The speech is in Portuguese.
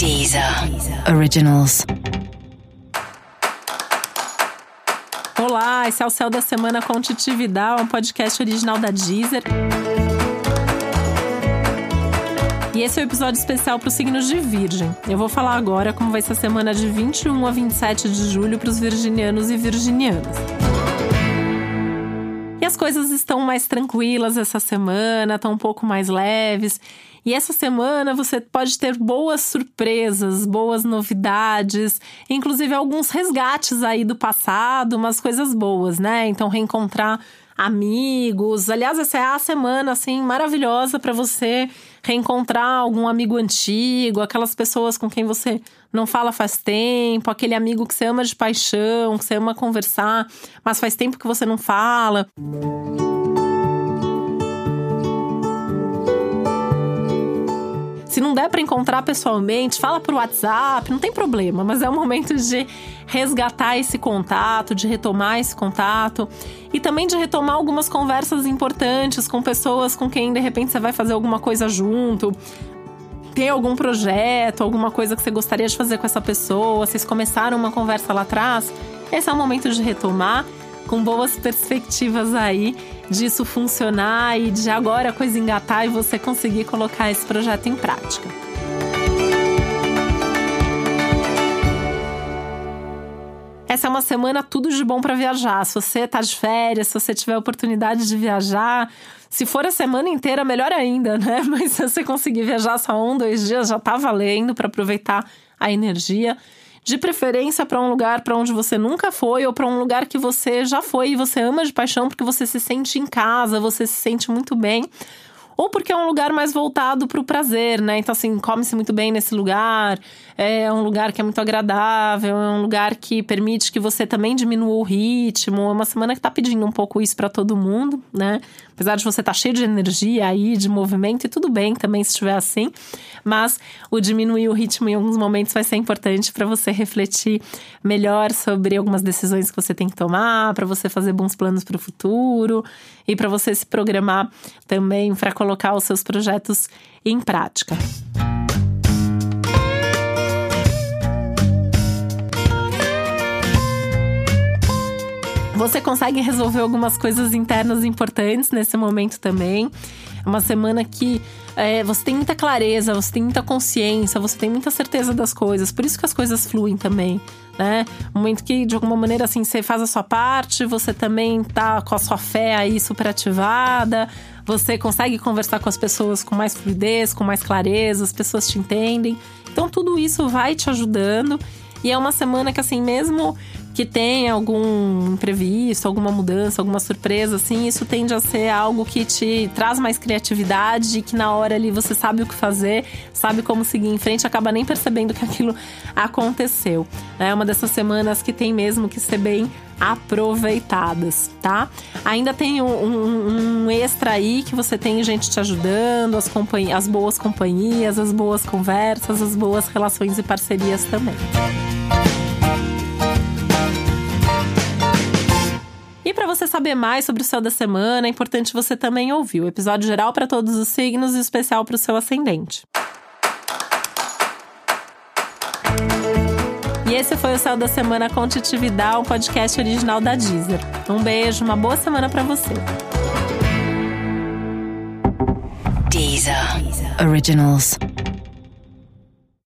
Deezer Originals. Olá, esse é o Céu da Semana com Titi Vidal, um podcast original da Deezer. E esse é o um episódio especial para os signos de Virgem. Eu vou falar agora como vai ser a semana de 21 a 27 de julho para os virginianos e virginianas. As coisas estão mais tranquilas essa semana, estão um pouco mais leves. E essa semana você pode ter boas surpresas, boas novidades, inclusive alguns resgates aí do passado, umas coisas boas, né? Então reencontrar amigos. Aliás, essa é a semana assim maravilhosa para você reencontrar algum amigo antigo, aquelas pessoas com quem você não fala faz tempo, aquele amigo que você ama de paixão, que você ama conversar, mas faz tempo que você não fala. Música Se não der para encontrar pessoalmente, fala por WhatsApp, não tem problema, mas é o momento de resgatar esse contato, de retomar esse contato e também de retomar algumas conversas importantes com pessoas com quem de repente você vai fazer alguma coisa junto. Tem algum projeto, alguma coisa que você gostaria de fazer com essa pessoa, vocês começaram uma conversa lá atrás, esse é o momento de retomar com boas perspectivas aí disso funcionar e de agora a coisa engatar e você conseguir colocar esse projeto em prática. Essa é uma semana tudo de bom para viajar. Se você tá de férias, se você tiver oportunidade de viajar, se for a semana inteira, melhor ainda, né? Mas se você conseguir viajar só um, dois dias, já tá valendo para aproveitar a energia de preferência para um lugar para onde você nunca foi ou para um lugar que você já foi e você ama de paixão porque você se sente em casa, você se sente muito bem ou porque é um lugar mais voltado para o prazer, né? Então, assim, come-se muito bem nesse lugar, é um lugar que é muito agradável, é um lugar que permite que você também diminua o ritmo. É uma semana que está pedindo um pouco isso para todo mundo, né? Apesar de você estar tá cheio de energia aí, de movimento, e tudo bem também se estiver assim, mas o diminuir o ritmo em alguns momentos vai ser importante para você refletir melhor sobre algumas decisões que você tem que tomar, para você fazer bons planos para o futuro e para você se programar também para colocar os seus projetos em prática. Você consegue resolver algumas coisas internas importantes nesse momento também. É uma semana que é, você tem muita clareza, você tem muita consciência, você tem muita certeza das coisas. Por isso que as coisas fluem também, né? Um momento que, de alguma maneira, assim, você faz a sua parte, você também tá com a sua fé aí super ativada, você consegue conversar com as pessoas com mais fluidez, com mais clareza, as pessoas te entendem. Então, tudo isso vai te ajudando. E é uma semana que, assim, mesmo que tem algum imprevisto, alguma mudança, alguma surpresa, assim, isso tende a ser algo que te traz mais criatividade e que na hora ali você sabe o que fazer, sabe como seguir em frente, acaba nem percebendo que aquilo aconteceu. É uma dessas semanas que tem mesmo que ser bem aproveitadas, tá? Ainda tem um, um, um, extra aí que você tem gente te ajudando, as, as boas companhias, as boas conversas, as boas relações e parcerias também. Saber mais sobre o céu da semana, é importante você também ouvir o episódio geral para todos os signos e especial para o seu ascendente. E esse foi o Céu da Semana com Titi um podcast original da Deezer. Um beijo, uma boa semana para você. Deezer. Originals.